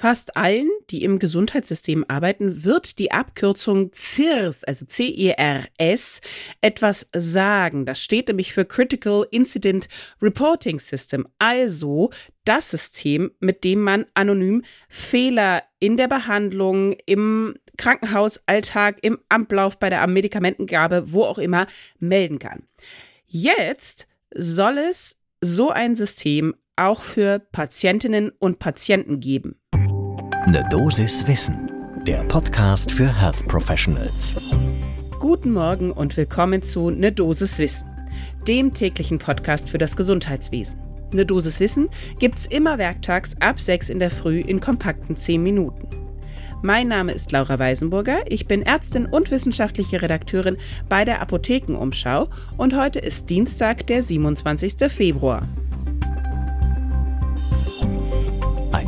Fast allen, die im Gesundheitssystem arbeiten, wird die Abkürzung CIRS, also C-I-R-S, etwas sagen. Das steht nämlich für Critical Incident Reporting System, also das System, mit dem man anonym Fehler in der Behandlung, im Krankenhausalltag, im Ablauf bei der Medikamentengabe, wo auch immer, melden kann. Jetzt soll es so ein System auch für Patientinnen und Patienten geben. Ne Dosis Wissen, der Podcast für Health Professionals. Guten Morgen und willkommen zu Ne Dosis Wissen, dem täglichen Podcast für das Gesundheitswesen. Ne Dosis Wissen gibt's immer werktags ab 6 in der Früh in kompakten 10 Minuten. Mein Name ist Laura Weisenburger, ich bin Ärztin und wissenschaftliche Redakteurin bei der Apothekenumschau und heute ist Dienstag, der 27. Februar.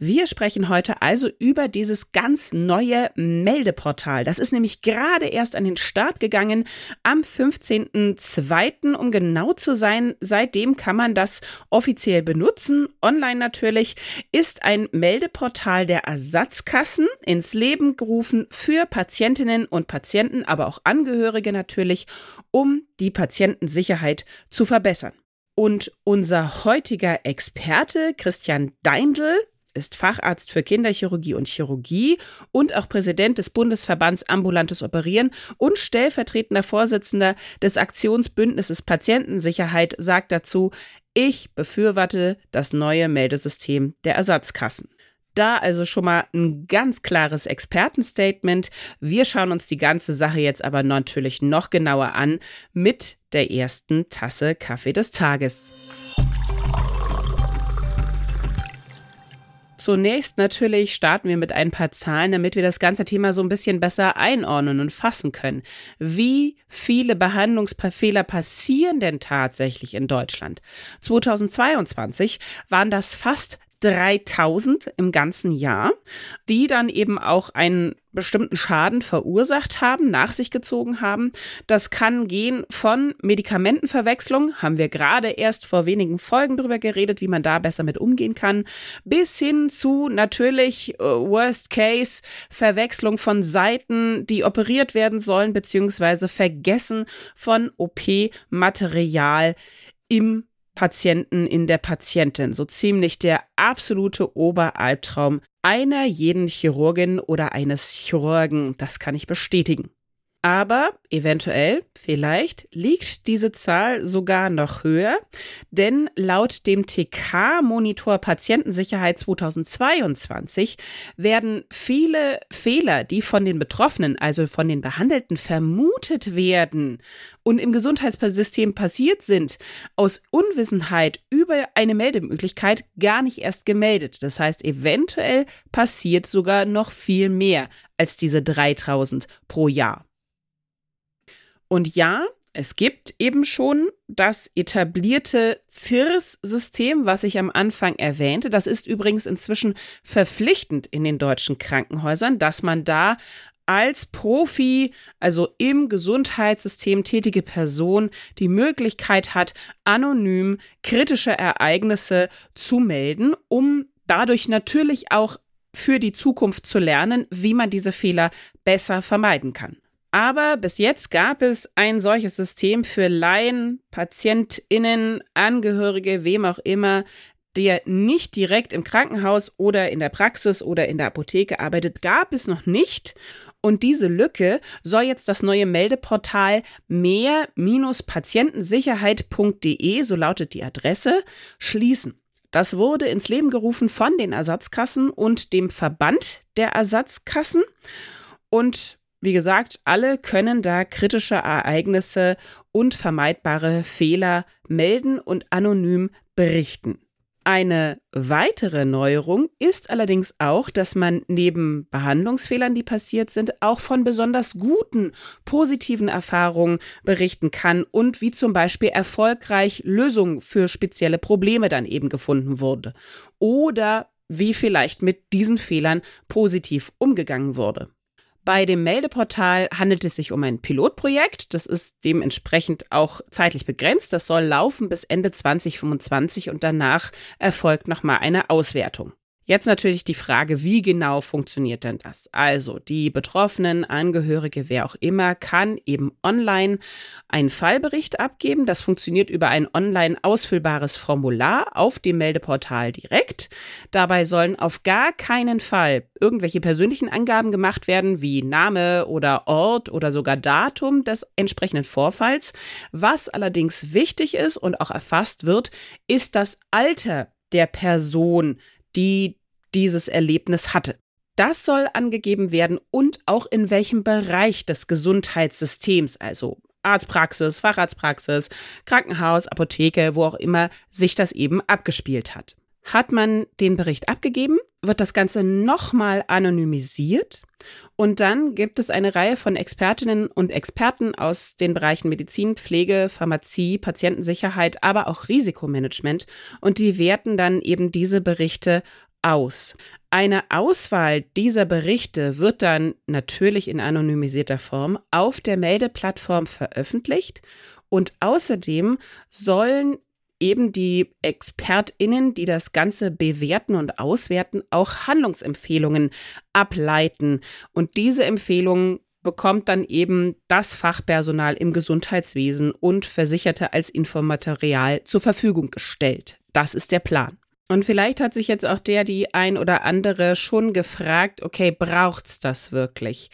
Wir sprechen heute also über dieses ganz neue Meldeportal. Das ist nämlich gerade erst an den Start gegangen am 15.02. Um genau zu sein, seitdem kann man das offiziell benutzen. Online natürlich ist ein Meldeportal der Ersatzkassen ins Leben gerufen für Patientinnen und Patienten, aber auch Angehörige natürlich, um die Patientensicherheit zu verbessern. Und unser heutiger Experte Christian Deindl, ist Facharzt für Kinderchirurgie und Chirurgie und auch Präsident des Bundesverbands Ambulantes Operieren und stellvertretender Vorsitzender des Aktionsbündnisses Patientensicherheit, sagt dazu, ich befürworte das neue Meldesystem der Ersatzkassen. Da also schon mal ein ganz klares Expertenstatement. Wir schauen uns die ganze Sache jetzt aber natürlich noch genauer an mit der ersten Tasse Kaffee des Tages. Zunächst natürlich starten wir mit ein paar Zahlen, damit wir das ganze Thema so ein bisschen besser einordnen und fassen können. Wie viele Behandlungsfehler passieren denn tatsächlich in Deutschland? 2022 waren das fast 3000 im ganzen Jahr, die dann eben auch einen bestimmten Schaden verursacht haben, nach sich gezogen haben. Das kann gehen von Medikamentenverwechslung, haben wir gerade erst vor wenigen Folgen darüber geredet, wie man da besser mit umgehen kann, bis hin zu natürlich äh, Worst Case Verwechslung von Seiten, die operiert werden sollen, beziehungsweise Vergessen von OP-Material im Patienten in der Patientin. So ziemlich der absolute Oberalbtraum einer jeden Chirurgin oder eines Chirurgen. Das kann ich bestätigen. Aber eventuell, vielleicht liegt diese Zahl sogar noch höher, denn laut dem TK-Monitor Patientensicherheit 2022 werden viele Fehler, die von den Betroffenen, also von den Behandelten vermutet werden und im Gesundheitssystem passiert sind, aus Unwissenheit über eine Meldemöglichkeit gar nicht erst gemeldet. Das heißt, eventuell passiert sogar noch viel mehr als diese 3000 pro Jahr. Und ja, es gibt eben schon das etablierte CIRS-System, was ich am Anfang erwähnte. Das ist übrigens inzwischen verpflichtend in den deutschen Krankenhäusern, dass man da als Profi, also im Gesundheitssystem tätige Person, die Möglichkeit hat, anonym kritische Ereignisse zu melden, um dadurch natürlich auch für die Zukunft zu lernen, wie man diese Fehler besser vermeiden kann. Aber bis jetzt gab es ein solches System für Laien, PatientInnen, Angehörige, wem auch immer, der nicht direkt im Krankenhaus oder in der Praxis oder in der Apotheke arbeitet, gab es noch nicht. Und diese Lücke soll jetzt das neue Meldeportal mehr-patientensicherheit.de, so lautet die Adresse, schließen. Das wurde ins Leben gerufen von den Ersatzkassen und dem Verband der Ersatzkassen. Und wie gesagt, alle können da kritische Ereignisse und vermeidbare Fehler melden und anonym berichten. Eine weitere Neuerung ist allerdings auch, dass man neben Behandlungsfehlern, die passiert sind, auch von besonders guten, positiven Erfahrungen berichten kann und wie zum Beispiel erfolgreich Lösungen für spezielle Probleme dann eben gefunden wurde oder wie vielleicht mit diesen Fehlern positiv umgegangen wurde. Bei dem Meldeportal handelt es sich um ein Pilotprojekt. Das ist dementsprechend auch zeitlich begrenzt. Das soll laufen bis Ende 2025 und danach erfolgt nochmal eine Auswertung. Jetzt natürlich die Frage, wie genau funktioniert denn das? Also die Betroffenen, Angehörige, wer auch immer, kann eben online einen Fallbericht abgeben. Das funktioniert über ein online ausfüllbares Formular auf dem Meldeportal direkt. Dabei sollen auf gar keinen Fall irgendwelche persönlichen Angaben gemacht werden, wie Name oder Ort oder sogar Datum des entsprechenden Vorfalls. Was allerdings wichtig ist und auch erfasst wird, ist das Alter der Person, die dieses Erlebnis hatte. Das soll angegeben werden und auch in welchem Bereich des Gesundheitssystems, also Arztpraxis, Facharztpraxis, Krankenhaus, Apotheke, wo auch immer sich das eben abgespielt hat. Hat man den Bericht abgegeben, wird das Ganze nochmal anonymisiert und dann gibt es eine Reihe von Expertinnen und Experten aus den Bereichen Medizin, Pflege, Pharmazie, Patientensicherheit, aber auch Risikomanagement und die werten dann eben diese Berichte aus. Eine Auswahl dieser Berichte wird dann natürlich in anonymisierter Form auf der Meldeplattform veröffentlicht und außerdem sollen eben die Expertinnen, die das Ganze bewerten und auswerten, auch Handlungsempfehlungen ableiten. Und diese Empfehlungen bekommt dann eben das Fachpersonal im Gesundheitswesen und Versicherte als Infomaterial zur Verfügung gestellt. Das ist der Plan. Und vielleicht hat sich jetzt auch der, die ein oder andere schon gefragt, okay, braucht's das wirklich?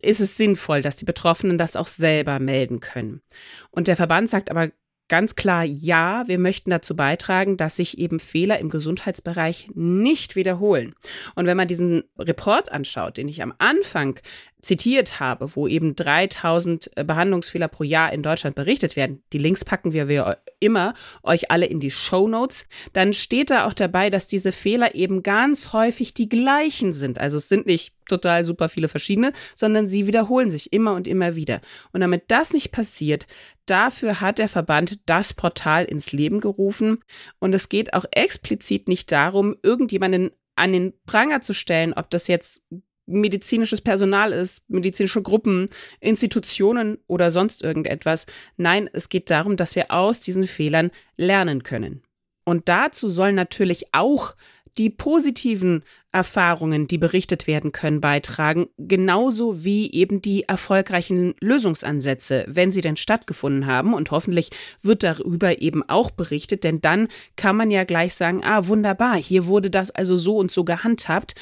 Ist es sinnvoll, dass die Betroffenen das auch selber melden können? Und der Verband sagt aber ganz klar, ja, wir möchten dazu beitragen, dass sich eben Fehler im Gesundheitsbereich nicht wiederholen. Und wenn man diesen Report anschaut, den ich am Anfang zitiert habe, wo eben 3000 äh, Behandlungsfehler pro Jahr in Deutschland berichtet werden, die Links packen wir, wir immer euch alle in die Show Notes, dann steht da auch dabei, dass diese Fehler eben ganz häufig die gleichen sind. Also es sind nicht total super viele verschiedene, sondern sie wiederholen sich immer und immer wieder. Und damit das nicht passiert, dafür hat der Verband das Portal ins Leben gerufen. Und es geht auch explizit nicht darum, irgendjemanden an den Pranger zu stellen, ob das jetzt medizinisches Personal ist, medizinische Gruppen, Institutionen oder sonst irgendetwas. Nein, es geht darum, dass wir aus diesen Fehlern lernen können. Und dazu sollen natürlich auch die positiven Erfahrungen, die berichtet werden können, beitragen, genauso wie eben die erfolgreichen Lösungsansätze, wenn sie denn stattgefunden haben. Und hoffentlich wird darüber eben auch berichtet, denn dann kann man ja gleich sagen, ah, wunderbar, hier wurde das also so und so gehandhabt.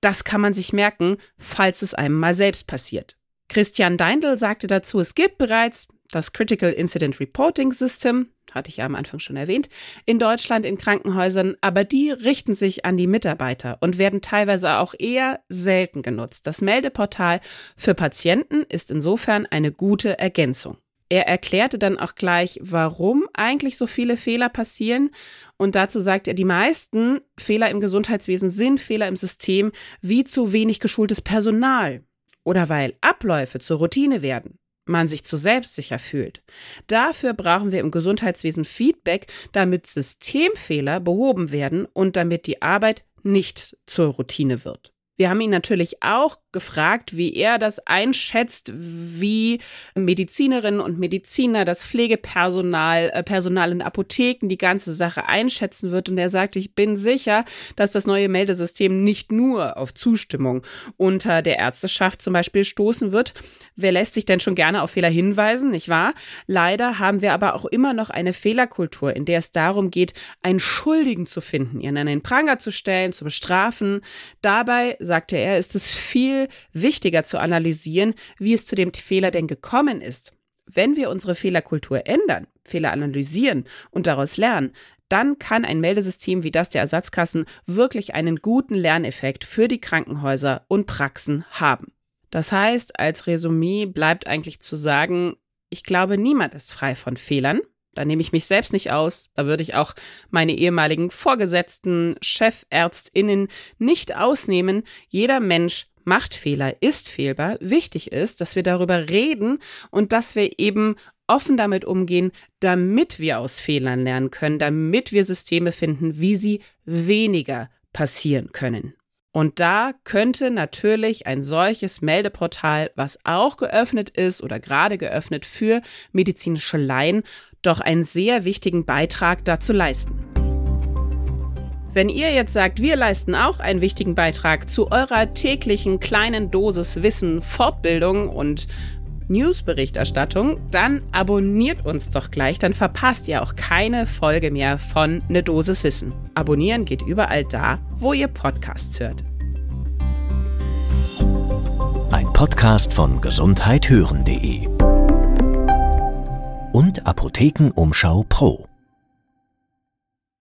Das kann man sich merken, falls es einem mal selbst passiert. Christian Deindl sagte dazu, es gibt bereits das Critical Incident Reporting System, hatte ich ja am Anfang schon erwähnt, in Deutschland in Krankenhäusern, aber die richten sich an die Mitarbeiter und werden teilweise auch eher selten genutzt. Das Meldeportal für Patienten ist insofern eine gute Ergänzung. Er erklärte dann auch gleich, warum eigentlich so viele Fehler passieren. Und dazu sagt er, die meisten Fehler im Gesundheitswesen sind Fehler im System, wie zu wenig geschultes Personal oder weil Abläufe zur Routine werden man sich zu selbstsicher fühlt. Dafür brauchen wir im Gesundheitswesen Feedback, damit Systemfehler behoben werden und damit die Arbeit nicht zur Routine wird. Wir haben ihn natürlich auch gefragt, wie er das einschätzt, wie Medizinerinnen und Mediziner, das Pflegepersonal, äh, Personal in Apotheken die ganze Sache einschätzen wird. Und er sagte, ich bin sicher, dass das neue Meldesystem nicht nur auf Zustimmung unter der Ärzteschaft zum Beispiel stoßen wird. Wer lässt sich denn schon gerne auf Fehler hinweisen, nicht wahr? Leider haben wir aber auch immer noch eine Fehlerkultur, in der es darum geht, einen Schuldigen zu finden, ihn an den Pranger zu stellen, zu bestrafen. Dabei, sagte er, ist es viel wichtiger zu analysieren, wie es zu dem Fehler denn gekommen ist. Wenn wir unsere Fehlerkultur ändern, Fehler analysieren und daraus lernen, dann kann ein Meldesystem wie das der Ersatzkassen wirklich einen guten Lerneffekt für die Krankenhäuser und Praxen haben. Das heißt, als Resümee bleibt eigentlich zu sagen, ich glaube, niemand ist frei von Fehlern. Da nehme ich mich selbst nicht aus. Da würde ich auch meine ehemaligen Vorgesetzten, Chefärztinnen nicht ausnehmen. Jeder Mensch macht Fehler, ist fehlbar. Wichtig ist, dass wir darüber reden und dass wir eben offen damit umgehen, damit wir aus Fehlern lernen können, damit wir Systeme finden, wie sie weniger passieren können. Und da könnte natürlich ein solches Meldeportal, was auch geöffnet ist oder gerade geöffnet für medizinische Laien, doch einen sehr wichtigen Beitrag dazu leisten. Wenn ihr jetzt sagt, wir leisten auch einen wichtigen Beitrag zu eurer täglichen kleinen Dosis Wissen, Fortbildung und Newsberichterstattung, dann abonniert uns doch gleich, dann verpasst ihr auch keine Folge mehr von Ne Dosis Wissen. Abonnieren geht überall da, wo ihr Podcasts hört. Ein Podcast von gesundheithören.de und Apothekenumschau Pro.